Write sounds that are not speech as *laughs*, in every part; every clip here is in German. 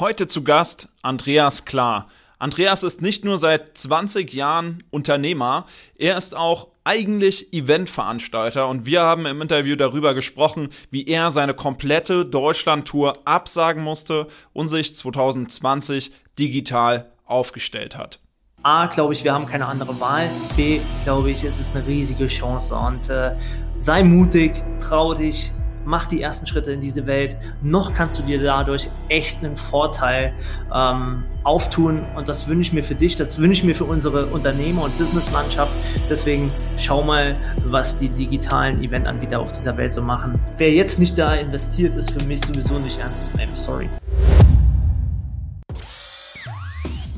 Heute zu Gast Andreas Klar. Andreas ist nicht nur seit 20 Jahren Unternehmer, er ist auch eigentlich Eventveranstalter und wir haben im Interview darüber gesprochen, wie er seine komplette Deutschlandtour absagen musste und sich 2020 digital aufgestellt hat. A, glaube ich, wir haben keine andere Wahl. B, glaube ich, es ist eine riesige Chance und äh, sei mutig, trau dich, mach die ersten Schritte in diese Welt. Noch kannst du dir dadurch echt einen Vorteil ähm, auftun und das wünsche ich mir für dich, das wünsche ich mir für unsere Unternehmer- und Businesslandschaft. Deswegen schau mal, was die digitalen Eventanbieter auf dieser Welt so machen. Wer jetzt nicht da investiert, ist für mich sowieso nicht ernst zu nehmen. Sorry.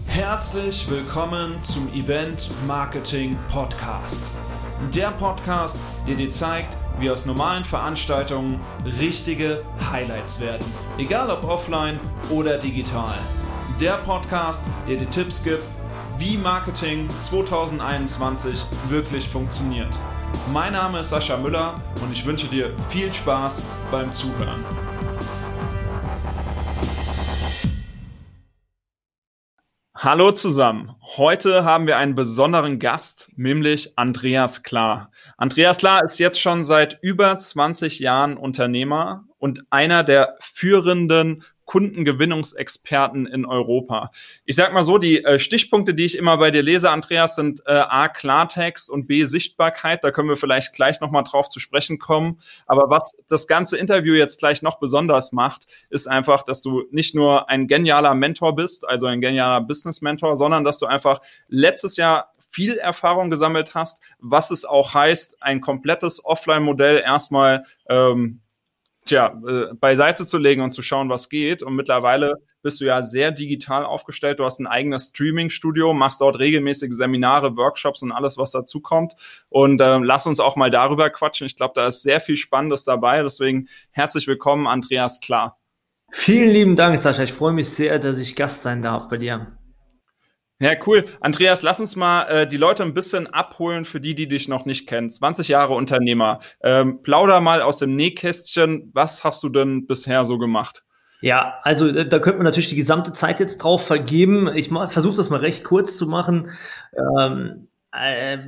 Herzlich willkommen zum Event Marketing Podcast. Der Podcast, der dir zeigt, wie aus normalen Veranstaltungen richtige Highlights werden. Egal ob offline oder digital. Der Podcast, der dir Tipps gibt, wie Marketing 2021 wirklich funktioniert. Mein Name ist Sascha Müller und ich wünsche dir viel Spaß beim Zuhören. Hallo zusammen. Heute haben wir einen besonderen Gast, nämlich Andreas Klar. Andreas Klar ist jetzt schon seit über 20 Jahren Unternehmer und einer der führenden Kundengewinnungsexperten in Europa. Ich sag mal so, die äh, Stichpunkte, die ich immer bei dir lese, Andreas, sind äh, A, Klartext und B, Sichtbarkeit. Da können wir vielleicht gleich nochmal drauf zu sprechen kommen. Aber was das ganze Interview jetzt gleich noch besonders macht, ist einfach, dass du nicht nur ein genialer Mentor bist, also ein genialer Business-Mentor, sondern dass du einfach letztes Jahr viel Erfahrung gesammelt hast, was es auch heißt, ein komplettes Offline-Modell erstmal ähm, tja, äh, beiseite zu legen und zu schauen, was geht. Und mittlerweile bist du ja sehr digital aufgestellt. Du hast ein eigenes Streaming-Studio, machst dort regelmäßige Seminare, Workshops und alles, was dazu kommt. Und äh, lass uns auch mal darüber quatschen. Ich glaube, da ist sehr viel Spannendes dabei. Deswegen herzlich willkommen, Andreas Klar. Vielen lieben Dank, Sascha. Ich freue mich sehr, dass ich Gast sein darf bei dir. Ja, cool. Andreas, lass uns mal äh, die Leute ein bisschen abholen für die, die dich noch nicht kennen. 20 Jahre Unternehmer. Ähm, plauder mal aus dem Nähkästchen. Was hast du denn bisher so gemacht? Ja, also äh, da könnte man natürlich die gesamte Zeit jetzt drauf vergeben. Ich versuche das mal recht kurz zu machen. Ähm, äh,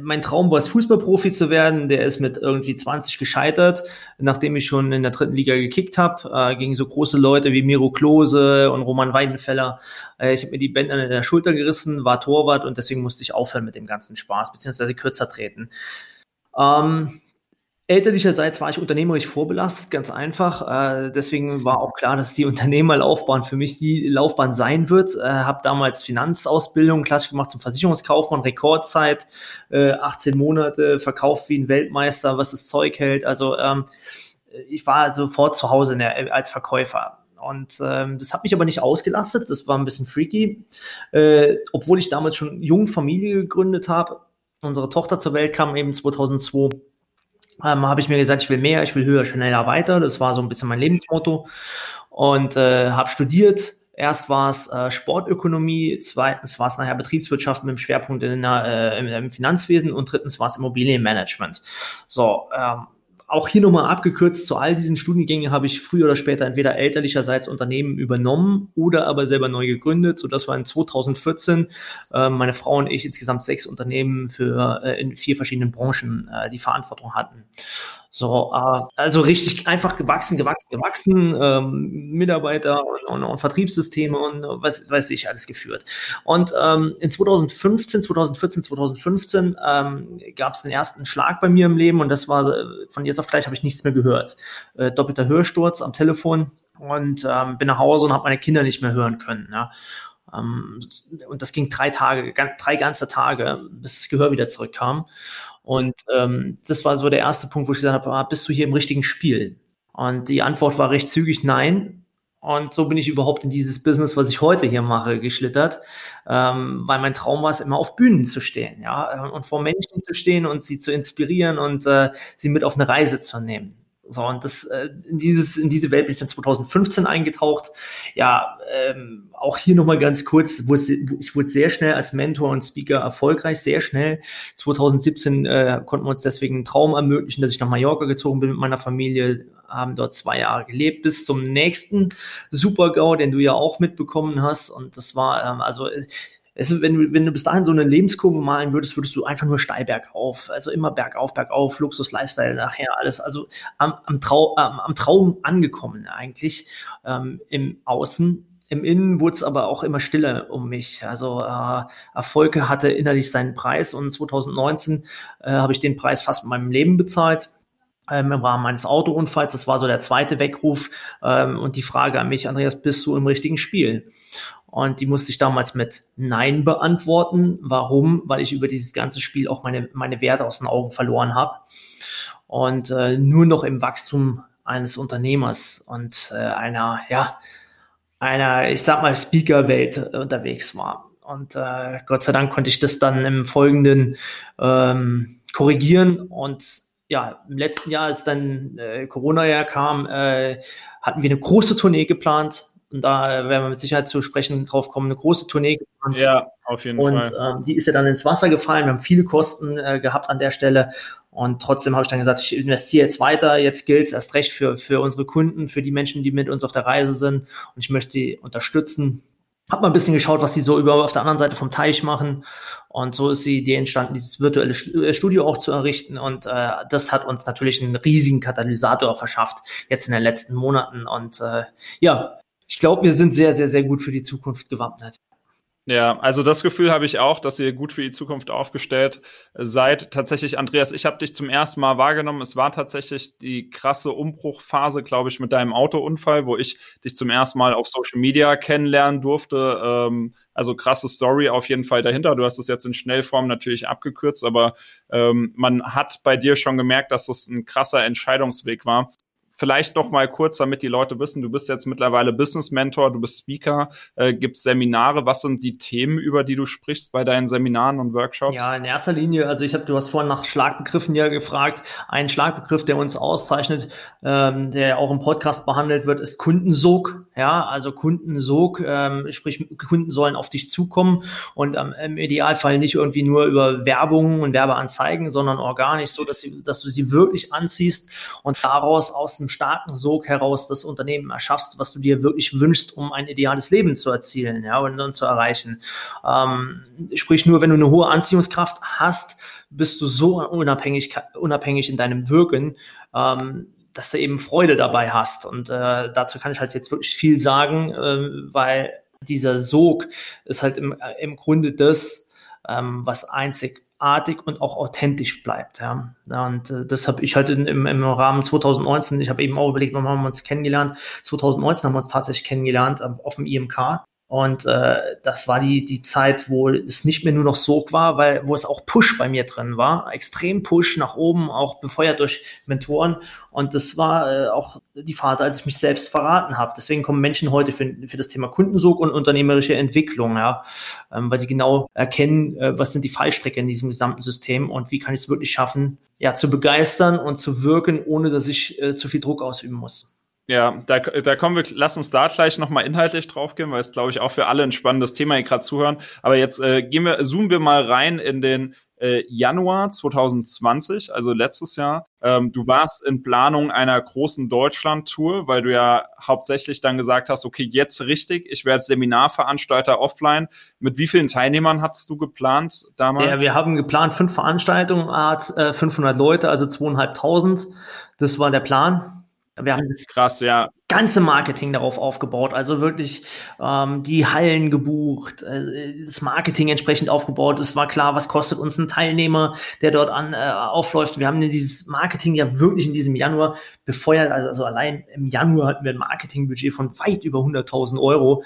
mein Traum war es, Fußballprofi zu werden. Der ist mit irgendwie 20 gescheitert, nachdem ich schon in der dritten Liga gekickt habe, äh, gegen so große Leute wie Miro Klose und Roman Weidenfeller. Äh, ich habe mir die Bänder in der Schulter gerissen, war Torwart und deswegen musste ich aufhören mit dem ganzen Spaß, beziehungsweise kürzer treten. Ähm, Elterlicherseits war ich unternehmerisch vorbelastet, ganz einfach. Äh, deswegen war auch klar, dass die Unternehmerlaufbahn für mich die Laufbahn sein wird. Äh, habe damals Finanzausbildung klassisch gemacht zum Versicherungskaufmann, Rekordzeit, äh, 18 Monate, verkauft wie ein Weltmeister, was das Zeug hält. Also ähm, ich war sofort zu Hause der, als Verkäufer. Und ähm, das hat mich aber nicht ausgelastet, das war ein bisschen freaky. Äh, obwohl ich damals schon jung Familie gegründet habe. Unsere Tochter zur Welt kam eben 2002 ähm, habe ich mir gesagt, ich will mehr, ich will höher, schneller, weiter. Das war so ein bisschen mein Lebensmotto. Und äh, habe studiert. Erst war es äh, Sportökonomie, zweitens war es nachher Betriebswirtschaft mit dem Schwerpunkt in der, äh, im, im Finanzwesen und drittens war es Immobilienmanagement. So, ähm, auch hier nochmal abgekürzt, zu all diesen Studiengängen habe ich früher oder später entweder elterlicherseits Unternehmen übernommen oder aber selber neu gegründet, sodass wir in 2014 äh, meine Frau und ich insgesamt sechs Unternehmen für äh, in vier verschiedenen Branchen äh, die Verantwortung hatten. So, äh, also richtig einfach gewachsen, gewachsen, gewachsen, ähm, Mitarbeiter und, und, und Vertriebssysteme und was weiß ich alles geführt. Und ähm, in 2015, 2014, 2015 ähm, gab es den ersten Schlag bei mir im Leben und das war von jetzt auf gleich habe ich nichts mehr gehört. Äh, doppelter Hörsturz am Telefon und ähm, bin nach Hause und habe meine Kinder nicht mehr hören können. Ja. Ähm, und das ging drei Tage, drei ganze Tage, bis das Gehör wieder zurückkam. Und ähm, das war so der erste Punkt, wo ich gesagt habe, ah, bist du hier im richtigen Spiel? Und die Antwort war recht zügig nein. Und so bin ich überhaupt in dieses Business, was ich heute hier mache, geschlittert, ähm, weil mein Traum war es, immer auf Bühnen zu stehen, ja, und vor Menschen zu stehen und sie zu inspirieren und äh, sie mit auf eine Reise zu nehmen. So, und das, äh, in, dieses, in diese Welt bin ich dann 2015 eingetaucht. Ja, ähm, auch hier nochmal ganz kurz, wurde, ich wurde sehr schnell als Mentor und Speaker erfolgreich, sehr schnell. 2017 äh, konnten wir uns deswegen einen Traum ermöglichen, dass ich nach Mallorca gezogen bin mit meiner Familie, haben dort zwei Jahre gelebt, bis zum nächsten Super-GAU, den du ja auch mitbekommen hast. Und das war, ähm, also ist, wenn du, wenn du bis dahin so eine Lebenskurve malen würdest, würdest du einfach nur steil bergauf, also immer bergauf, bergauf, Luxus, Lifestyle, nachher alles, also am, am, Trau, ähm, am Traum angekommen eigentlich ähm, im Außen. Im Innen wurde es aber auch immer stiller um mich. Also äh, Erfolge hatte innerlich seinen Preis und 2019 äh, habe ich den Preis fast in meinem Leben bezahlt ähm, im Rahmen meines Autounfalls. Das war so der zweite Weckruf ähm, und die Frage an mich, Andreas, bist du im richtigen Spiel? Und die musste ich damals mit Nein beantworten. Warum? Weil ich über dieses ganze Spiel auch meine, meine Werte aus den Augen verloren habe und äh, nur noch im Wachstum eines Unternehmers und äh, einer, ja, einer, ich sag mal, Speaker-Welt unterwegs war. Und äh, Gott sei Dank konnte ich das dann im Folgenden ähm, korrigieren. Und ja, im letzten Jahr, als dann äh, Corona-Jahr kam, äh, hatten wir eine große Tournee geplant und da werden wir mit Sicherheit zu sprechen drauf kommen, eine große Tournee geplant. Ja, auf jeden und, Fall. Und ähm, die ist ja dann ins Wasser gefallen. Wir haben viele Kosten äh, gehabt an der Stelle. Und trotzdem habe ich dann gesagt, ich investiere jetzt weiter. Jetzt gilt es erst recht für, für unsere Kunden, für die Menschen, die mit uns auf der Reise sind. Und ich möchte sie unterstützen. Hab mal ein bisschen geschaut, was sie so über auf der anderen Seite vom Teich machen. Und so ist die Idee entstanden, dieses virtuelle äh, Studio auch zu errichten. Und äh, das hat uns natürlich einen riesigen Katalysator verschafft, jetzt in den letzten Monaten. Und äh, ja, ich glaube, wir sind sehr, sehr, sehr gut für die Zukunft gewappnet. Ja, also das Gefühl habe ich auch, dass ihr gut für die Zukunft aufgestellt seid. Tatsächlich, Andreas, ich habe dich zum ersten Mal wahrgenommen. Es war tatsächlich die krasse Umbruchphase, glaube ich, mit deinem Autounfall, wo ich dich zum ersten Mal auf Social Media kennenlernen durfte. Ähm, also krasse Story auf jeden Fall dahinter. Du hast es jetzt in Schnellform natürlich abgekürzt, aber ähm, man hat bei dir schon gemerkt, dass das ein krasser Entscheidungsweg war. Vielleicht noch mal kurz, damit die Leute wissen, du bist jetzt mittlerweile Business Mentor, du bist Speaker, äh, gibst Seminare. Was sind die Themen, über die du sprichst bei deinen Seminaren und Workshops? Ja, in erster Linie, also ich habe, du hast vorhin nach Schlagbegriffen ja gefragt. Ein Schlagbegriff, der uns auszeichnet, ähm, der auch im Podcast behandelt wird, ist Kundensog. Ja, also Kundensog, ähm, sprich Kunden sollen auf dich zukommen und ähm, im Idealfall nicht irgendwie nur über Werbung und Werbeanzeigen, sondern organisch, so dass, sie, dass du sie wirklich anziehst und daraus aus einem starken Sog heraus das Unternehmen erschaffst, was du dir wirklich wünschst, um ein ideales Leben zu erzielen, ja, und dann zu erreichen. Ähm, sprich, nur wenn du eine hohe Anziehungskraft hast, bist du so unabhängig, unabhängig in deinem Wirken, ähm, dass du eben Freude dabei hast. Und äh, dazu kann ich halt jetzt wirklich viel sagen, äh, weil dieser Sog ist halt im, äh, im Grunde das, ähm, was einzig artig und auch authentisch bleibt. Ja. Und äh, das habe ich halt in, im, im Rahmen 2019, ich habe eben auch überlegt, wann haben wir uns kennengelernt. 2019 haben wir uns tatsächlich kennengelernt auf dem IMK. Und äh, das war die, die Zeit, wo es nicht mehr nur noch Sog war, weil wo es auch Push bei mir drin war. Extrem Push nach oben, auch befeuert durch Mentoren. Und das war äh, auch die Phase, als ich mich selbst verraten habe. Deswegen kommen Menschen heute für, für das Thema Kundensog und unternehmerische Entwicklung, ja, ähm, weil sie genau erkennen, äh, was sind die Fallstrecke in diesem gesamten System und wie kann ich es wirklich schaffen, ja, zu begeistern und zu wirken, ohne dass ich äh, zu viel Druck ausüben muss. Ja, da, da kommen wir, lass uns da gleich nochmal inhaltlich drauf gehen, weil es, glaube ich, auch für alle ein spannendes Thema hier gerade zuhören. Aber jetzt äh, gehen wir, zoomen wir mal rein in den äh, Januar 2020, also letztes Jahr. Ähm, du warst in Planung einer großen Deutschland-Tour, weil du ja hauptsächlich dann gesagt hast, okay, jetzt richtig, ich werde Seminarveranstalter offline. Mit wie vielen Teilnehmern hattest du geplant damals? Ja, wir haben geplant fünf Veranstaltungen, äh, 500 Leute, also zweieinhalbtausend. Das war der Plan. Wir haben das krass, ja. ganze Marketing darauf aufgebaut, also wirklich ähm, die Hallen gebucht, äh, das Marketing entsprechend aufgebaut. Es war klar, was kostet uns ein Teilnehmer, der dort an äh, aufläuft. Wir haben dieses Marketing ja wirklich in diesem Januar befeuert. Also, also allein im Januar hatten wir ein Marketingbudget von weit über 100.000 Euro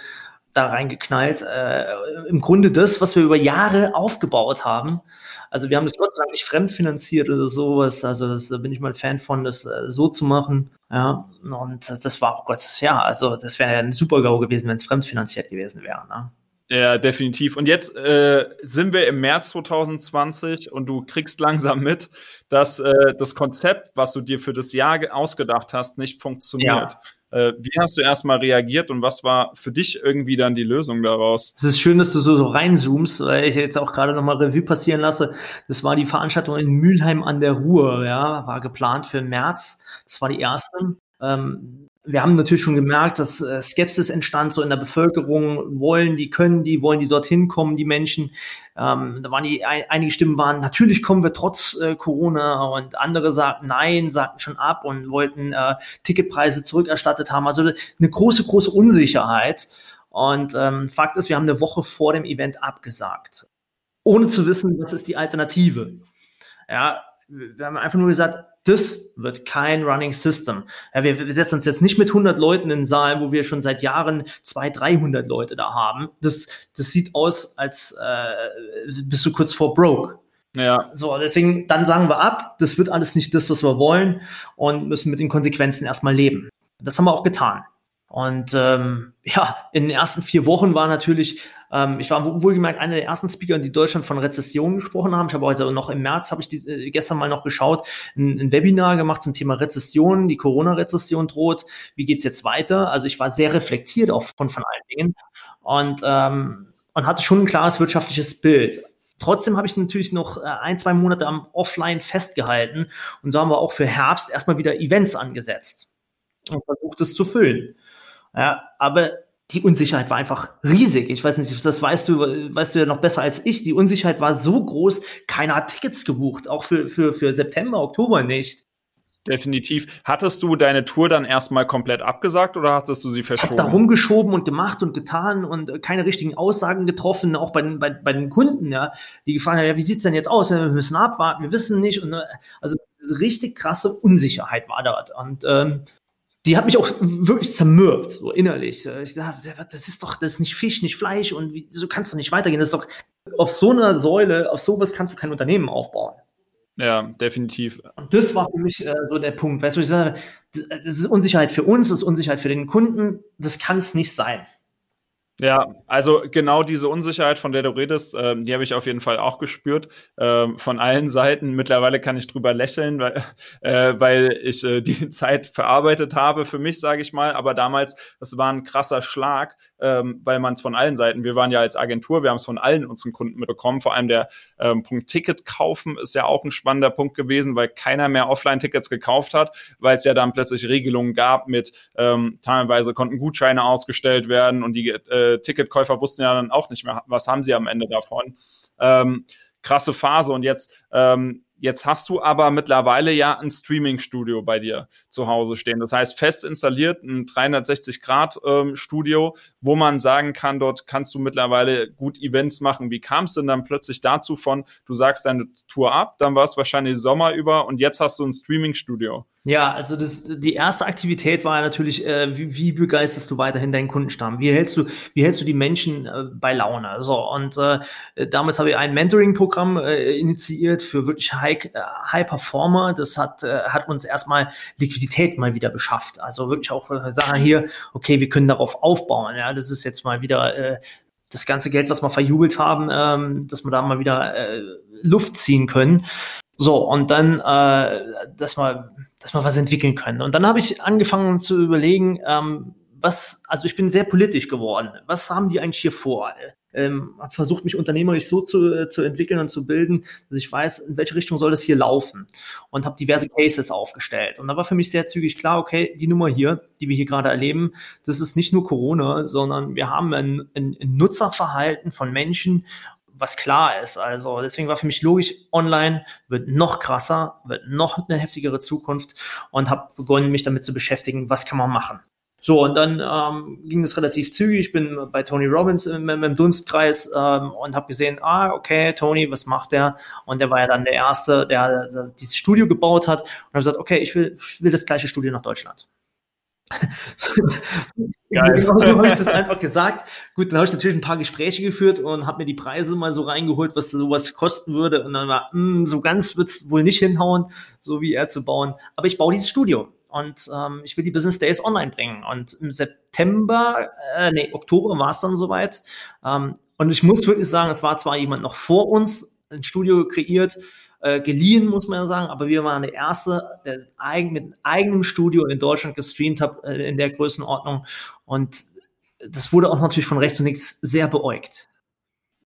da reingeknallt. Äh, Im Grunde das, was wir über Jahre aufgebaut haben. Also wir haben das Gott sei Dank nicht fremdfinanziert oder sowas. Also das, da bin ich mal ein Fan von, das äh, so zu machen. Ja, und das war auch Gott, ja, also das wäre ja ein super GAU gewesen, wenn es fremdfinanziert gewesen wäre. Ne? Ja, definitiv. Und jetzt äh, sind wir im März 2020 und du kriegst langsam mit, dass äh, das Konzept, was du dir für das Jahr ausgedacht hast, nicht funktioniert. Ja. Äh, wie hast du erstmal reagiert und was war für dich irgendwie dann die Lösung daraus? Es ist schön, dass du so, so reinzoomst, weil ich jetzt auch gerade nochmal Revue passieren lasse. Das war die Veranstaltung in Mülheim an der Ruhr, ja, war geplant für März. Das war die erste. Ähm, wir haben natürlich schon gemerkt, dass äh, Skepsis entstand so in der Bevölkerung. Wollen die, können die, wollen die dorthin kommen, die Menschen? Ähm, da waren die, ein, einige Stimmen waren, natürlich kommen wir trotz äh, Corona und andere sagten nein, sagten schon ab und wollten äh, Ticketpreise zurückerstattet haben. Also eine große, große Unsicherheit. Und ähm, Fakt ist, wir haben eine Woche vor dem Event abgesagt, ohne zu wissen, was ist die Alternative. Ja, wir haben einfach nur gesagt, das wird kein Running System. Ja, wir, wir, setzen uns jetzt nicht mit 100 Leuten in den Saal, wo wir schon seit Jahren 200, 300 Leute da haben. Das, das sieht aus, als äh, bist du kurz vor broke. Ja. So, deswegen, dann sagen wir ab, das wird alles nicht das, was wir wollen und müssen mit den Konsequenzen erstmal leben. Das haben wir auch getan. Und ähm, ja, in den ersten vier Wochen war natürlich, ähm, ich war wohlgemerkt einer der ersten Speaker, die Deutschland von Rezession gesprochen haben. Ich habe also noch im März, habe ich die, äh, gestern mal noch geschaut, ein, ein, Webinar gemacht zum Thema Rezession, die Corona-Rezession droht. Wie geht's jetzt weiter? Also ich war sehr reflektiert auch von, von allen Dingen und, ähm, und hatte schon ein klares wirtschaftliches Bild. Trotzdem habe ich natürlich noch äh, ein, zwei Monate am Offline festgehalten und so haben wir auch für Herbst erstmal wieder Events angesetzt und versucht es zu füllen. Ja, aber die Unsicherheit war einfach riesig. Ich weiß nicht, das weißt du, weißt du ja noch besser als ich. Die Unsicherheit war so groß, keiner hat Tickets gebucht, auch für, für, für September, Oktober nicht. Definitiv. Hattest du deine Tour dann erstmal komplett abgesagt oder hattest du sie verschoben? Ich habe da rumgeschoben und gemacht und getan und keine richtigen Aussagen getroffen, auch bei den, bei, bei den Kunden, ja, die gefragt haben, ja, wie sieht's denn jetzt aus? Wir müssen abwarten, wir wissen nicht. Und, also richtig krasse Unsicherheit war dort. Und ähm, die hat mich auch wirklich zermürbt, so innerlich. Ich dachte, das ist doch, das ist nicht Fisch, nicht Fleisch und wie, so kannst du nicht weitergehen. Das ist doch, auf so einer Säule, auf sowas kannst du kein Unternehmen aufbauen. Ja, definitiv. Und das war für mich äh, so der Punkt. Weißt du, ich sage, das ist Unsicherheit für uns, das ist Unsicherheit für den Kunden. Das kann es nicht sein. Ja, also genau diese Unsicherheit, von der du redest, ähm, die habe ich auf jeden Fall auch gespürt, ähm, von allen Seiten. Mittlerweile kann ich drüber lächeln, weil, *laughs* äh, weil ich äh, die *laughs* Zeit verarbeitet habe für mich, sage ich mal. Aber damals, das war ein krasser Schlag, ähm, weil man es von allen Seiten, wir waren ja als Agentur, wir haben es von allen unseren Kunden mitbekommen. Vor allem der ähm, Punkt Ticket kaufen ist ja auch ein spannender Punkt gewesen, weil keiner mehr Offline-Tickets gekauft hat, weil es ja dann plötzlich Regelungen gab mit ähm, teilweise konnten Gutscheine ausgestellt werden und die äh, Ticketkäufer wussten ja dann auch nicht mehr, was haben sie am Ende davon. Ähm, krasse Phase und jetzt ähm, Jetzt hast du aber mittlerweile ja ein Streaming-Studio bei dir zu Hause stehen. Das heißt, fest installiert ein 360-Grad-Studio, ähm, wo man sagen kann, dort kannst du mittlerweile gut Events machen. Wie kam es denn dann plötzlich dazu von, du sagst deine Tour ab, dann war es wahrscheinlich Sommer über und jetzt hast du ein Streaming-Studio? Ja, also das, die erste Aktivität war natürlich, äh, wie, wie begeisterst du weiterhin deinen Kundenstamm? Wie hältst du, wie hältst du die Menschen äh, bei Laune? So und äh, damals habe ich ein Mentoring-Programm äh, initiiert für wirklich High, äh, High Performer. Das hat äh, hat uns erstmal Liquidität mal wieder beschafft. Also wirklich auch äh, sagen hier, okay, wir können darauf aufbauen. Ja, das ist jetzt mal wieder äh, das ganze Geld, was wir verjubelt haben, ähm, dass wir da mal wieder äh, Luft ziehen können. So, und dann, äh, dass wir, dass wir was entwickeln können. Und dann habe ich angefangen zu überlegen, ähm, was, also ich bin sehr politisch geworden. Was haben die eigentlich hier vor? Ähm, habe versucht, mich unternehmerisch so zu, äh, zu entwickeln und zu bilden, dass ich weiß, in welche Richtung soll das hier laufen. Und habe diverse Cases aufgestellt. Und da war für mich sehr zügig klar, okay, die Nummer hier, die wir hier gerade erleben, das ist nicht nur Corona, sondern wir haben ein, ein, ein Nutzerverhalten von Menschen was klar ist. Also deswegen war für mich logisch, online wird noch krasser, wird noch eine heftigere Zukunft und habe begonnen, mich damit zu beschäftigen, was kann man machen. So, und dann ähm, ging es relativ zügig. Ich bin bei Tony Robbins im, im Dunstkreis ähm, und habe gesehen, ah, okay, Tony, was macht der? Und der war ja dann der Erste, der, der dieses Studio gebaut hat und habe gesagt, okay, ich will, ich will das gleiche Studio nach Deutschland. *laughs* Geil. Genau so habe ich das einfach gesagt. Gut, dann habe ich natürlich ein paar Gespräche geführt und habe mir die Preise mal so reingeholt, was sowas kosten würde. Und dann war, mh, hm, so ganz wird's wohl nicht hinhauen, so wie er zu bauen. Aber ich baue dieses Studio. und ähm, ich will die Business Days online bringen. Und im September, äh, nee, Oktober war es dann soweit. Ähm, und ich muss wirklich sagen, es war zwar jemand noch vor uns, ein Studio kreiert, äh, geliehen, muss man ja sagen, aber wir waren der Erste, der eigen, mit eigenem Studio in Deutschland gestreamt hat, äh, in der Größenordnung. Und das wurde auch natürlich von rechts und links sehr beäugt.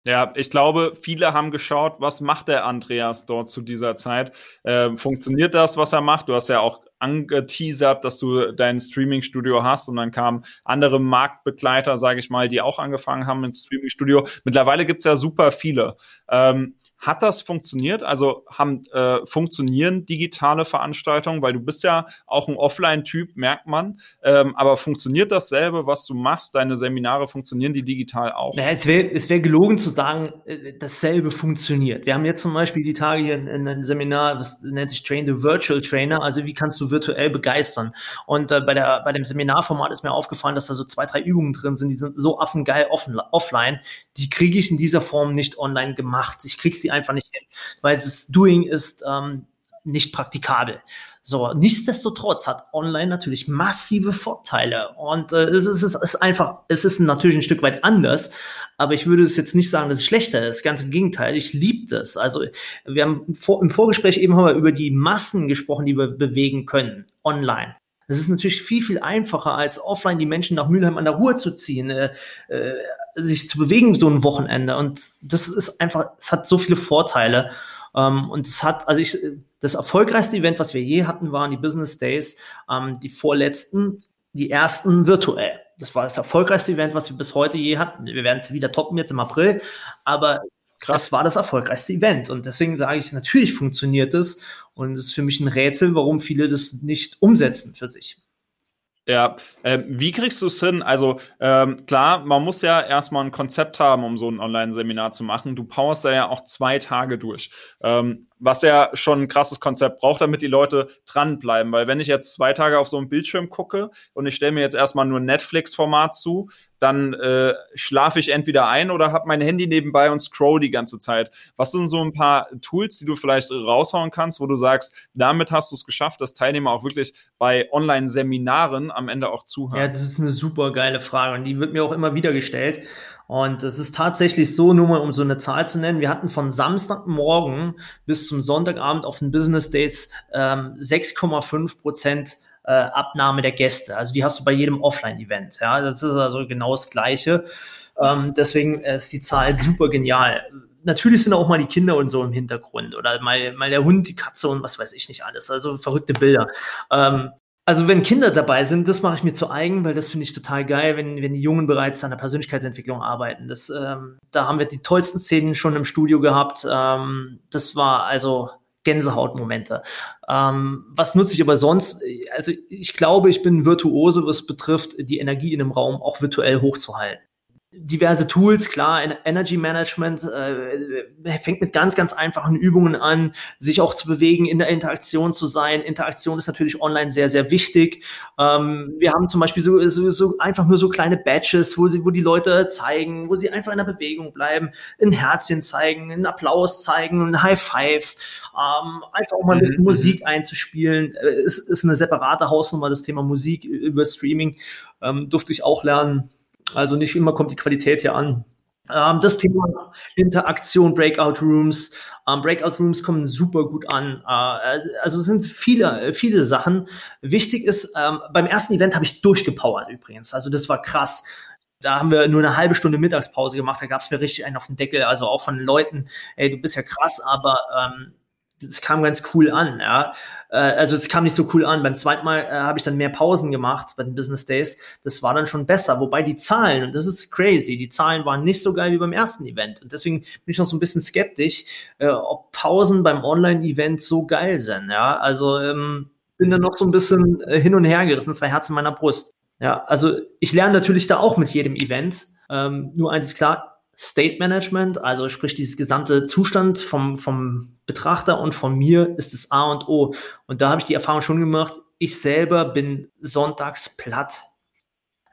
Ja, ich glaube, viele haben geschaut, was macht der Andreas dort zu dieser Zeit? Äh, funktioniert das, was er macht? Du hast ja auch angeteasert, dass du dein Streaming-Studio hast und dann kamen andere Marktbegleiter, sage ich mal, die auch angefangen haben mit Streaming-Studio. Mittlerweile gibt's ja super viele. Ähm, hat das funktioniert? Also haben äh, funktionieren digitale Veranstaltungen, weil du bist ja auch ein Offline-Typ, merkt man. Ähm, aber funktioniert dasselbe, was du machst? Deine Seminare funktionieren die digital auch? Naja, es wäre es wär gelogen zu sagen, äh, dasselbe funktioniert. Wir haben jetzt zum Beispiel die Tage hier in, einem Seminar, das nennt sich Train the Virtual Trainer. Also wie kannst du virtuell begeistern? Und äh, bei der bei dem Seminarformat ist mir aufgefallen, dass da so zwei drei Übungen drin sind, die sind so affengeil offen, offline. Die kriege ich in dieser Form nicht online gemacht. Ich kriege sie einfach nicht hin, weil das Doing ist ähm, nicht praktikabel. So, nichtsdestotrotz hat online natürlich massive Vorteile und äh, es, ist, es ist einfach, es ist natürlich ein Stück weit anders, aber ich würde es jetzt nicht sagen, dass es schlechter ist. Ganz im Gegenteil, ich liebe das. Also wir haben vor, im Vorgespräch eben haben wir über die Massen gesprochen, die wir bewegen können online. Das ist natürlich viel, viel einfacher, als offline die Menschen nach Mülheim an der Ruhr zu ziehen, äh, äh, sich zu bewegen so ein Wochenende. Und das ist einfach, es hat so viele Vorteile. Ähm, und es hat, also ich, das erfolgreichste Event, was wir je hatten, waren die Business Days, ähm, die vorletzten, die ersten virtuell. Das war das erfolgreichste Event, was wir bis heute je hatten. Wir werden es wieder toppen jetzt im April, aber Krass. Das war das erfolgreichste Event. Und deswegen sage ich, natürlich funktioniert es. Und es ist für mich ein Rätsel, warum viele das nicht umsetzen für sich. Ja, ähm, wie kriegst du es hin? Also ähm, klar, man muss ja erstmal ein Konzept haben, um so ein Online-Seminar zu machen. Du powerst da ja auch zwei Tage durch. Ähm, was ja schon ein krasses Konzept braucht, damit die Leute dranbleiben. Weil wenn ich jetzt zwei Tage auf so einen Bildschirm gucke und ich stelle mir jetzt erstmal nur Netflix-Format zu, dann äh, schlafe ich entweder ein oder habe mein Handy nebenbei und scroll die ganze Zeit. Was sind so ein paar Tools, die du vielleicht raushauen kannst, wo du sagst, damit hast du es geschafft, dass Teilnehmer auch wirklich bei Online-Seminaren am Ende auch zuhören? Ja, das ist eine super geile Frage und die wird mir auch immer wieder gestellt. Und es ist tatsächlich so, nur mal um so eine Zahl zu nennen, wir hatten von Samstagmorgen bis zum Sonntagabend auf den Business Days ähm, 6,5 Prozent äh, Abnahme der Gäste. Also die hast du bei jedem Offline-Event. Ja, das ist also genau das Gleiche. Ähm, deswegen ist die Zahl super genial. Natürlich sind auch mal die Kinder und so im Hintergrund oder mal, mal der Hund, die Katze und was weiß ich nicht alles. Also verrückte Bilder. Ähm, also wenn Kinder dabei sind, das mache ich mir zu eigen, weil das finde ich total geil, wenn, wenn die Jungen bereits an der Persönlichkeitsentwicklung arbeiten. Das, ähm, da haben wir die tollsten Szenen schon im Studio gehabt. Ähm, das war also Gänsehautmomente. Ähm, was nutze ich aber sonst? Also ich glaube, ich bin Virtuose, was betrifft, die Energie in einem Raum auch virtuell hochzuhalten diverse Tools, klar, Energy Management äh, fängt mit ganz, ganz einfachen Übungen an, sich auch zu bewegen, in der Interaktion zu sein. Interaktion ist natürlich online sehr, sehr wichtig. Ähm, wir haben zum Beispiel so, so, so einfach nur so kleine Badges, wo, sie, wo die Leute zeigen, wo sie einfach in der Bewegung bleiben, ein Herzchen zeigen, einen Applaus zeigen, ein High Five, ähm, einfach auch mal ein bisschen mhm. Musik einzuspielen. Äh, ist, ist eine separate Hausnummer, das Thema Musik über Streaming ähm, durfte ich auch lernen also nicht immer kommt die Qualität hier an. Ähm, das Thema Interaktion, Breakout Rooms. Ähm, Breakout Rooms kommen super gut an. Äh, also es sind viele, viele Sachen. Wichtig ist, ähm, beim ersten Event habe ich durchgepowert übrigens. Also das war krass. Da haben wir nur eine halbe Stunde Mittagspause gemacht. Da gab es mir richtig einen auf den Deckel. Also auch von Leuten, ey, du bist ja krass, aber ähm, das kam ganz cool an, ja. Äh, also es kam nicht so cool an. Beim zweiten Mal äh, habe ich dann mehr Pausen gemacht bei den Business Days. Das war dann schon besser. Wobei die Zahlen, und das ist crazy, die Zahlen waren nicht so geil wie beim ersten Event. Und deswegen bin ich noch so ein bisschen skeptisch, äh, ob Pausen beim Online-Event so geil sind, ja. Also ähm, bin dann noch so ein bisschen äh, hin und her gerissen, zwei Herzen meiner Brust. Ja, also ich lerne natürlich da auch mit jedem Event. Ähm, nur eins ist klar, State Management, also sprich dieses gesamte Zustand vom, vom Betrachter und von mir ist das A und O. Und da habe ich die Erfahrung schon gemacht, ich selber bin sonntags platt.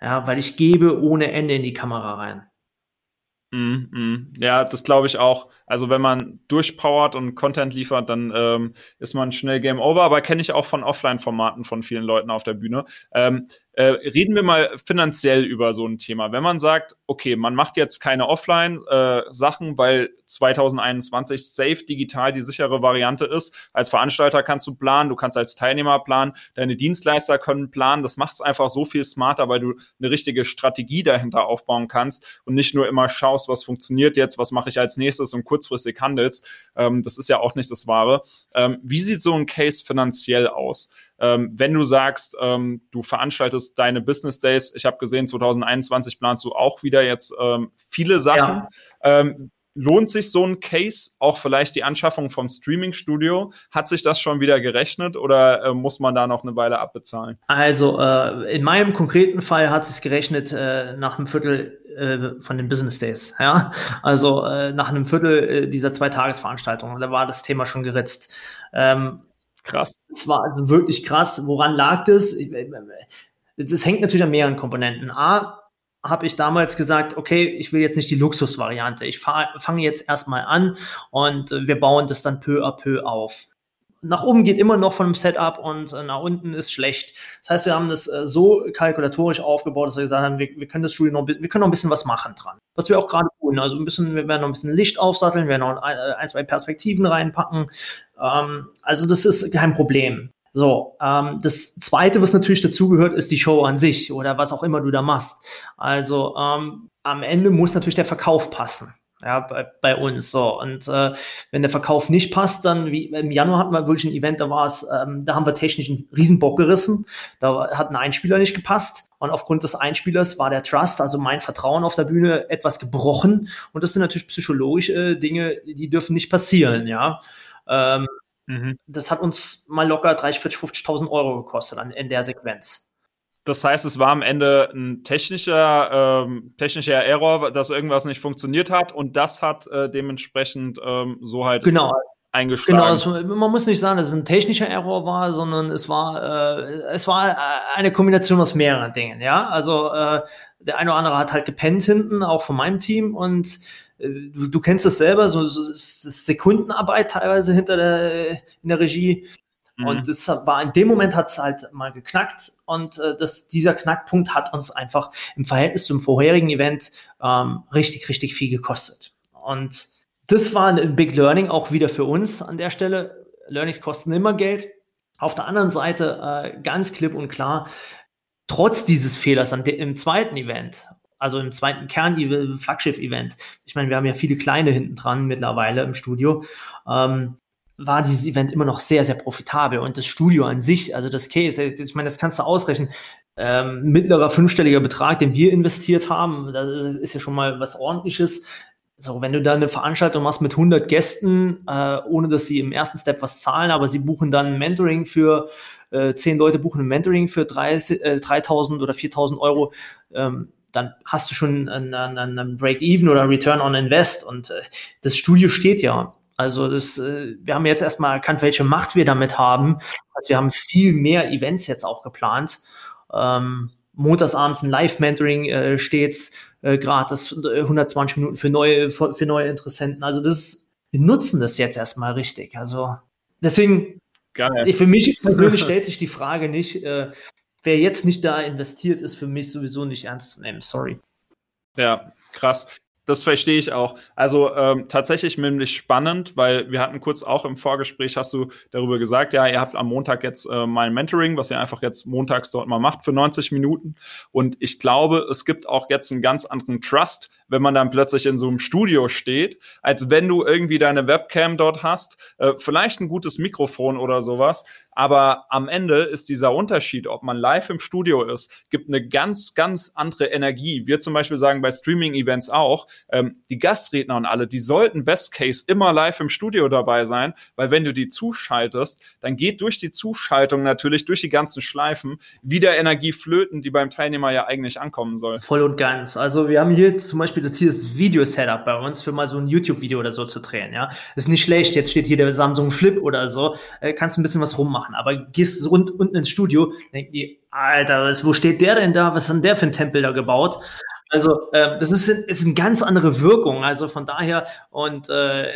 Ja, weil ich gebe ohne Ende in die Kamera rein. Mm, mm. Ja, das glaube ich auch. Also wenn man durchpowert und Content liefert, dann ähm, ist man schnell Game Over. Aber kenne ich auch von Offline-Formaten von vielen Leuten auf der Bühne. Ähm, äh, reden wir mal finanziell über so ein Thema. Wenn man sagt, okay, man macht jetzt keine Offline-Sachen, äh, weil 2021 safe digital die sichere Variante ist. Als Veranstalter kannst du planen, du kannst als Teilnehmer planen, deine Dienstleister können planen. Das macht es einfach so viel smarter, weil du eine richtige Strategie dahinter aufbauen kannst und nicht nur immer schaust, was funktioniert jetzt, was mache ich als nächstes und kurzfristig handelst. Ähm, das ist ja auch nicht das Wahre. Ähm, wie sieht so ein Case finanziell aus? Ähm, wenn du sagst, ähm, du veranstaltest deine Business Days, ich habe gesehen, 2021 planst du auch wieder jetzt ähm, viele Sachen. Ja. Lohnt sich so ein Case, auch vielleicht die Anschaffung vom Streaming-Studio? Hat sich das schon wieder gerechnet oder äh, muss man da noch eine Weile abbezahlen? Also äh, in meinem konkreten Fall hat es sich gerechnet äh, nach einem Viertel äh, von den Business Days. *laughs* Ja? Also äh, nach einem Viertel äh, dieser zwei Tagesveranstaltungen. Da war das Thema schon geritzt. Ähm, Krass. Es war also wirklich krass. Woran lag das? Das hängt natürlich an mehreren Komponenten. A, habe ich damals gesagt, okay, ich will jetzt nicht die Luxusvariante. Ich fange jetzt erstmal an und wir bauen das dann peu à peu auf nach oben geht immer noch von dem Setup und äh, nach unten ist schlecht. Das heißt, wir haben das äh, so kalkulatorisch aufgebaut, dass wir gesagt haben, wir, wir können das Studio noch, wir können noch ein bisschen was machen dran. Was wir auch gerade tun. Also ein bisschen, wir werden noch ein bisschen Licht aufsatteln, wir werden noch ein, äh, ein zwei Perspektiven reinpacken. Ähm, also das ist kein Problem. So, ähm, das zweite, was natürlich dazugehört, ist die Show an sich oder was auch immer du da machst. Also ähm, am Ende muss natürlich der Verkauf passen ja, bei, bei uns so. Und äh, wenn der Verkauf nicht passt, dann wie im Januar hatten wir wirklich ein Event, da war es, ähm, da haben wir technisch einen Riesenbock gerissen. Da hat ein Einspieler nicht gepasst. Und aufgrund des Einspielers war der Trust, also mein Vertrauen auf der Bühne, etwas gebrochen. Und das sind natürlich psychologische äh, Dinge, die dürfen nicht passieren, ja. Ähm, mhm. Das hat uns mal locker 30, 40, 50.000 Euro gekostet an, in der Sequenz. Das heißt, es war am Ende ein technischer, ähm, technischer Error, dass irgendwas nicht funktioniert hat und das hat äh, dementsprechend ähm, so halt genau. eingeschlagen. Genau, also man muss nicht sagen, dass es ein technischer Error war, sondern es war, äh, es war äh, eine Kombination aus mehreren Dingen. Ja, also äh, der eine oder andere hat halt gepennt hinten, auch von meinem Team und Du, du, kennst es selber, so, so Sekundenarbeit teilweise hinter der in der Regie. Mhm. Und das war in dem Moment hat es halt mal geknackt und äh, das, dieser Knackpunkt hat uns einfach im Verhältnis zum vorherigen Event ähm, richtig, richtig viel gekostet. Und das war ein Big Learning auch wieder für uns an der Stelle. Learnings kosten immer Geld. Auf der anderen Seite äh, ganz klipp und klar, trotz dieses Fehlers an im zweiten Event, also im zweiten Kern-Flaggschiff-Event, ich meine, wir haben ja viele kleine hinten dran mittlerweile im Studio, ähm, war dieses Event immer noch sehr, sehr profitabel. Und das Studio an sich, also das Case, ich meine, das kannst du ausrechnen. Ähm, mittlerer fünfstelliger Betrag, den wir investiert haben, das ist ja schon mal was ordentliches. So, wenn du da eine Veranstaltung machst mit 100 Gästen, äh, ohne dass sie im ersten Step was zahlen, aber sie buchen dann ein Mentoring für, äh, zehn Leute buchen ein Mentoring für 3000 äh, 3000 oder 4000 Euro, ähm, dann hast du schon einen, einen, Break-Even oder Return on Invest und äh, das Studio steht ja. Also das, äh, wir haben jetzt erstmal erkannt, welche Macht wir damit haben. Also wir haben viel mehr Events jetzt auch geplant. Ähm, montagsabends ein Live-Mentoring äh, stets äh, gratis, 120 Minuten für neue, für, für neue Interessenten. Also das, wir nutzen das jetzt erstmal richtig. Also deswegen, Geil. für mich *laughs* persönlich stellt sich die Frage nicht, äh, wer jetzt nicht da investiert, ist für mich sowieso nicht ernst zu nehmen. Sorry. Ja, krass das verstehe ich auch. Also ähm, tatsächlich nämlich spannend, weil wir hatten kurz auch im Vorgespräch, hast du darüber gesagt, ja, ihr habt am Montag jetzt äh, mein Mentoring, was ihr einfach jetzt montags dort mal macht für 90 Minuten. Und ich glaube, es gibt auch jetzt einen ganz anderen Trust, wenn man dann plötzlich in so einem Studio steht, als wenn du irgendwie deine Webcam dort hast, äh, vielleicht ein gutes Mikrofon oder sowas, aber am Ende ist dieser Unterschied, ob man live im Studio ist, gibt eine ganz, ganz andere Energie. Wir zum Beispiel sagen bei Streaming-Events auch, ähm, die Gastredner und alle, die sollten Best Case immer live im Studio dabei sein, weil wenn du die zuschaltest, dann geht durch die Zuschaltung natürlich, durch die ganzen Schleifen, wieder Energie flöten, die beim Teilnehmer ja eigentlich ankommen soll. Voll und ganz. Also wir haben hier jetzt zum Beispiel das hier ist Video-Setup bei uns, für mal so ein YouTube-Video oder so zu drehen, ja. ist nicht schlecht, jetzt steht hier der Samsung Flip oder so, äh, kannst ein bisschen was rummachen machen. Aber gehst rund unten ins Studio, denken die, Alter, was, wo steht der denn da? Was ist denn der für ein Tempel da gebaut? Also äh, das ist, ist eine ganz andere Wirkung. Also von daher und äh,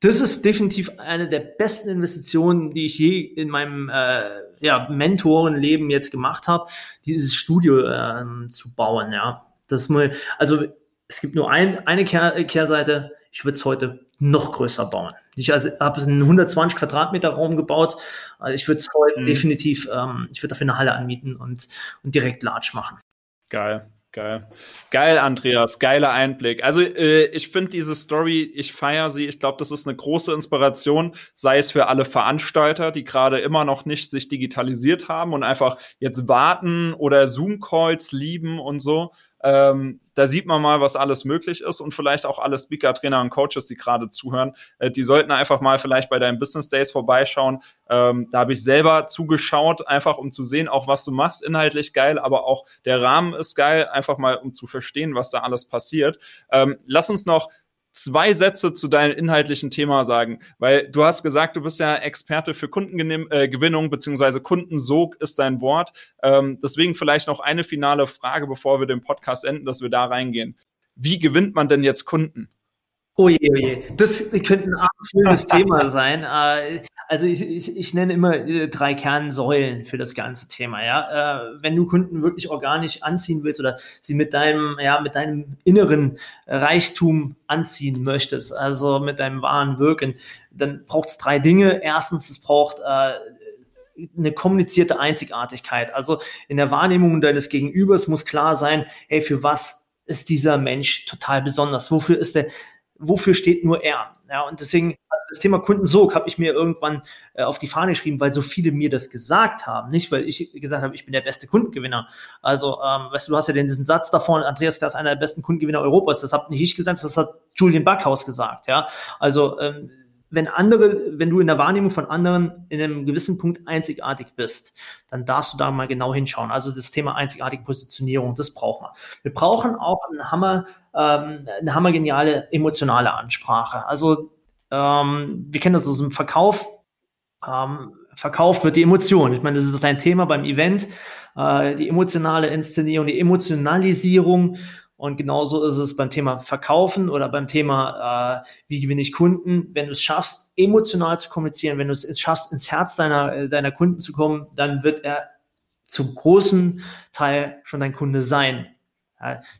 das ist definitiv eine der besten Investitionen, die ich je in meinem äh, ja, Mentorenleben jetzt gemacht habe, dieses Studio ähm, zu bauen. Ja, das mal, also es gibt nur ein, eine Kehr, Kehrseite. Ich würde es heute noch größer bauen. Ich also, habe einen 120 Quadratmeter Raum gebaut. Also ich würde es heute mhm. definitiv, ähm, ich würde dafür eine Halle anmieten und, und direkt large machen. Geil. Geil. Geil, Andreas. Geiler Einblick. Also äh, ich finde diese Story, ich feiere sie. Ich glaube, das ist eine große Inspiration, sei es für alle Veranstalter, die gerade immer noch nicht sich digitalisiert haben und einfach jetzt warten oder Zoom-Calls lieben und so. Ähm, da sieht man mal, was alles möglich ist und vielleicht auch alle Speaker, Trainer und Coaches, die gerade zuhören, äh, die sollten einfach mal vielleicht bei deinen Business Days vorbeischauen. Ähm, da habe ich selber zugeschaut, einfach um zu sehen, auch was du machst, inhaltlich geil, aber auch der Rahmen ist geil, einfach mal um zu verstehen, was da alles passiert. Ähm, lass uns noch zwei Sätze zu deinem inhaltlichen Thema sagen, weil du hast gesagt, du bist ja Experte für Kundengewinnung äh, beziehungsweise Kundensog ist dein Wort. Ähm, deswegen vielleicht noch eine finale Frage, bevor wir den Podcast enden, dass wir da reingehen. Wie gewinnt man denn jetzt Kunden? Oh je, oh je. Das könnte ein abendfüllendes *laughs* Thema sein. Äh, also ich, ich, ich nenne immer äh, drei Kernsäulen für das ganze Thema. Ja, äh, wenn du Kunden wirklich organisch anziehen willst oder sie mit deinem, ja, mit deinem inneren Reichtum anziehen möchtest, also mit deinem wahren Wirken, dann braucht es drei Dinge. Erstens, es braucht eine kommunizierte Einzigartigkeit. Also in der Wahrnehmung deines Gegenübers muss klar sein, hey, für was ist dieser Mensch total besonders? Wofür ist er wofür steht nur er? Ja, und deswegen, also das Thema Kundensog habe ich mir irgendwann äh, auf die Fahne geschrieben, weil so viele mir das gesagt haben. Nicht, weil ich gesagt habe, ich bin der beste Kundengewinner. Also, ähm, weißt du, du hast ja diesen Satz davon, Andreas, der ist einer der besten Kundengewinner Europas. Das habe nicht ich gesagt, das hat Julian Backhaus gesagt. Ja, also, ähm, wenn andere, wenn du in der Wahrnehmung von anderen in einem gewissen Punkt einzigartig bist, dann darfst du da mal genau hinschauen. Also das Thema einzigartige Positionierung, das brauchen wir. Wir brauchen auch einen Hammer, ähm, eine hammergeniale emotionale Ansprache. Also ähm, wir kennen das aus dem Verkauf. Ähm, verkauft wird die Emotion. Ich meine, das ist ein Thema beim Event, äh, die emotionale Inszenierung, die Emotionalisierung und genauso ist es beim Thema Verkaufen oder beim Thema, äh, wie gewinne ich Kunden. Wenn du es schaffst, emotional zu kommunizieren, wenn du es schaffst, ins Herz deiner, deiner Kunden zu kommen, dann wird er zum großen Teil schon dein Kunde sein.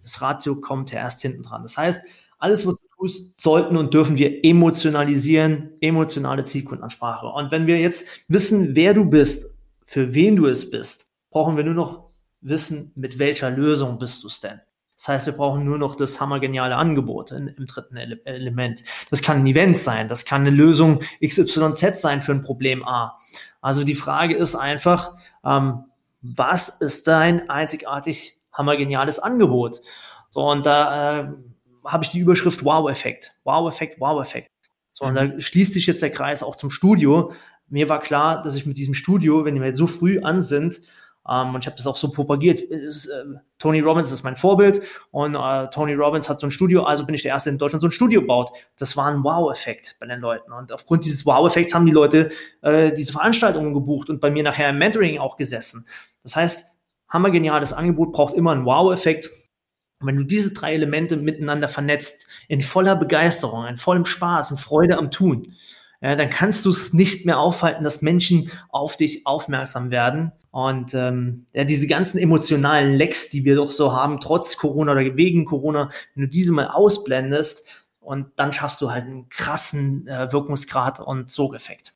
Das Ratio kommt ja erst hinten dran. Das heißt, alles, was du tust, sollten und dürfen wir emotionalisieren, emotionale Zielkundenansprache. Und wenn wir jetzt wissen, wer du bist, für wen du es bist, brauchen wir nur noch wissen, mit welcher Lösung bist du es denn. Das heißt, wir brauchen nur noch das hammergeniale Angebot in, im dritten Ele Element. Das kann ein Event sein, das kann eine Lösung XYZ sein für ein Problem A. Also die Frage ist einfach, ähm, was ist dein einzigartig hammergeniales Angebot? So, und da äh, habe ich die Überschrift Wow-Effekt. Wow-Effekt, Wow-Effekt. So, und da mhm. schließt sich jetzt der Kreis auch zum Studio. Mir war klar, dass ich mit diesem Studio, wenn wir jetzt so früh an sind, ähm, und ich habe das auch so propagiert. Ist, äh, Tony Robbins ist mein Vorbild und äh, Tony Robbins hat so ein Studio, also bin ich der Erste in Deutschland, so ein Studio baut. Das war ein Wow-Effekt bei den Leuten. Und aufgrund dieses Wow-Effekts haben die Leute äh, diese Veranstaltungen gebucht und bei mir nachher im Mentoring auch gesessen. Das heißt, hammergeniales Angebot braucht immer einen Wow-Effekt. Und wenn du diese drei Elemente miteinander vernetzt, in voller Begeisterung, in vollem Spaß, in Freude am Tun, ja, dann kannst du es nicht mehr aufhalten, dass Menschen auf dich aufmerksam werden. Und ähm, ja, diese ganzen emotionalen Lecks, die wir doch so haben, trotz Corona oder wegen Corona, wenn du diese mal ausblendest, und dann schaffst du halt einen krassen äh, Wirkungsgrad und Sogeffekt.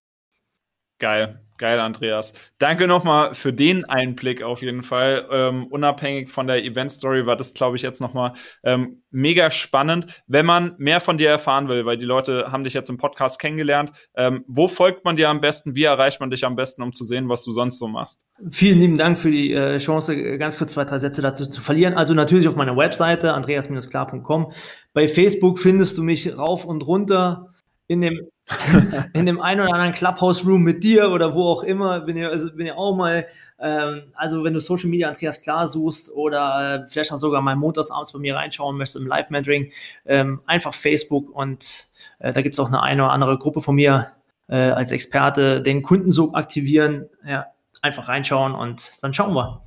Geil. Geil, Andreas. Danke nochmal für den Einblick auf jeden Fall. Ähm, unabhängig von der Event-Story war das, glaube ich, jetzt nochmal ähm, mega spannend. Wenn man mehr von dir erfahren will, weil die Leute haben dich jetzt im Podcast kennengelernt, ähm, wo folgt man dir am besten? Wie erreicht man dich am besten, um zu sehen, was du sonst so machst? Vielen lieben Dank für die äh, Chance, ganz kurz zwei, drei Sätze dazu zu verlieren. Also natürlich auf meiner Webseite andreas-klar.com. Bei Facebook findest du mich rauf und runter in dem *laughs* in dem einen oder anderen Clubhouse-Room mit dir oder wo auch immer, bin ihr, also bin ihr auch mal, ähm, also wenn du Social Media Andreas Klar suchst oder äh, vielleicht auch sogar mal montagsabends bei mir reinschauen möchtest im Live-Mentoring, ähm, einfach Facebook und äh, da gibt es auch eine eine oder andere Gruppe von mir äh, als Experte, den Kundensog aktivieren, ja, einfach reinschauen und dann schauen wir.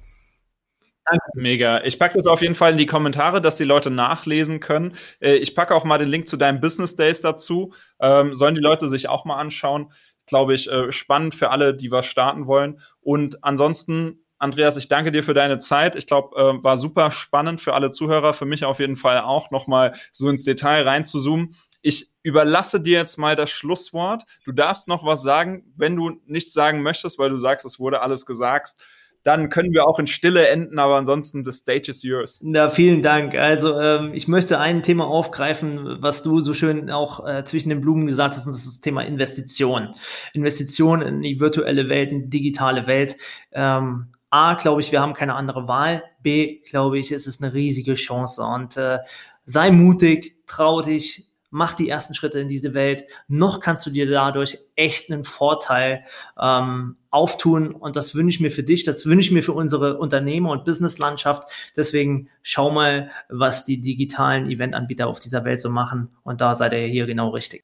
Mega. Ich packe das auf jeden Fall in die Kommentare, dass die Leute nachlesen können. Äh, ich packe auch mal den Link zu deinen Business Days dazu. Ähm, sollen die Leute sich auch mal anschauen. Glaube ich, äh, spannend für alle, die was starten wollen. Und ansonsten Andreas, ich danke dir für deine Zeit. Ich glaube, äh, war super spannend für alle Zuhörer, für mich auf jeden Fall auch, nochmal so ins Detail reinzuzoomen. Ich überlasse dir jetzt mal das Schlusswort. Du darfst noch was sagen, wenn du nichts sagen möchtest, weil du sagst, es wurde alles gesagt dann können wir auch in Stille enden, aber ansonsten the stage is yours. Na, vielen Dank. Also ähm, ich möchte ein Thema aufgreifen, was du so schön auch äh, zwischen den Blumen gesagt hast, und das ist das Thema Investition. Investition in die virtuelle Welt, in die digitale Welt. Ähm, A, glaube ich, wir haben keine andere Wahl. B, glaube ich, es ist eine riesige Chance. Und äh, sei mutig, trau dich, mach die ersten Schritte in diese Welt. Noch kannst du dir dadurch echt einen Vorteil ähm, auftun. Und das wünsche ich mir für dich, das wünsche ich mir für unsere Unternehmer- und Businesslandschaft. Deswegen schau mal, was die digitalen Eventanbieter auf dieser Welt so machen. Und da seid ihr hier genau richtig.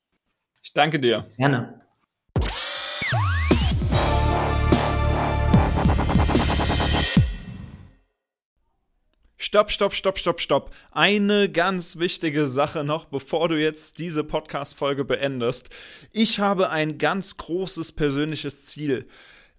Ich danke dir. Gerne. Stopp, stopp, stopp, stopp, stopp. Eine ganz wichtige Sache noch, bevor du jetzt diese Podcast-Folge beendest. Ich habe ein ganz großes persönliches Ziel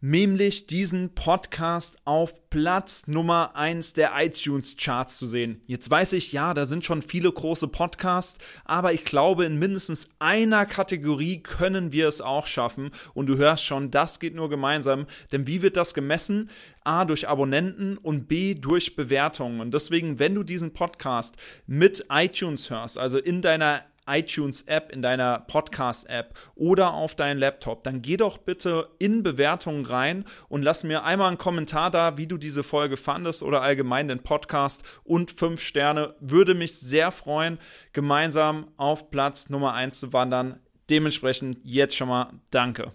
nämlich diesen Podcast auf Platz Nummer eins der iTunes-Charts zu sehen. Jetzt weiß ich, ja, da sind schon viele große Podcasts, aber ich glaube, in mindestens einer Kategorie können wir es auch schaffen. Und du hörst schon, das geht nur gemeinsam. Denn wie wird das gemessen? A, durch Abonnenten und B, durch Bewertungen. Und deswegen, wenn du diesen Podcast mit iTunes hörst, also in deiner iTunes-App, in deiner Podcast-App oder auf deinen Laptop, dann geh doch bitte in Bewertungen rein und lass mir einmal einen Kommentar da, wie du diese Folge fandest oder allgemein den Podcast und fünf Sterne. Würde mich sehr freuen, gemeinsam auf Platz Nummer eins zu wandern. Dementsprechend jetzt schon mal Danke.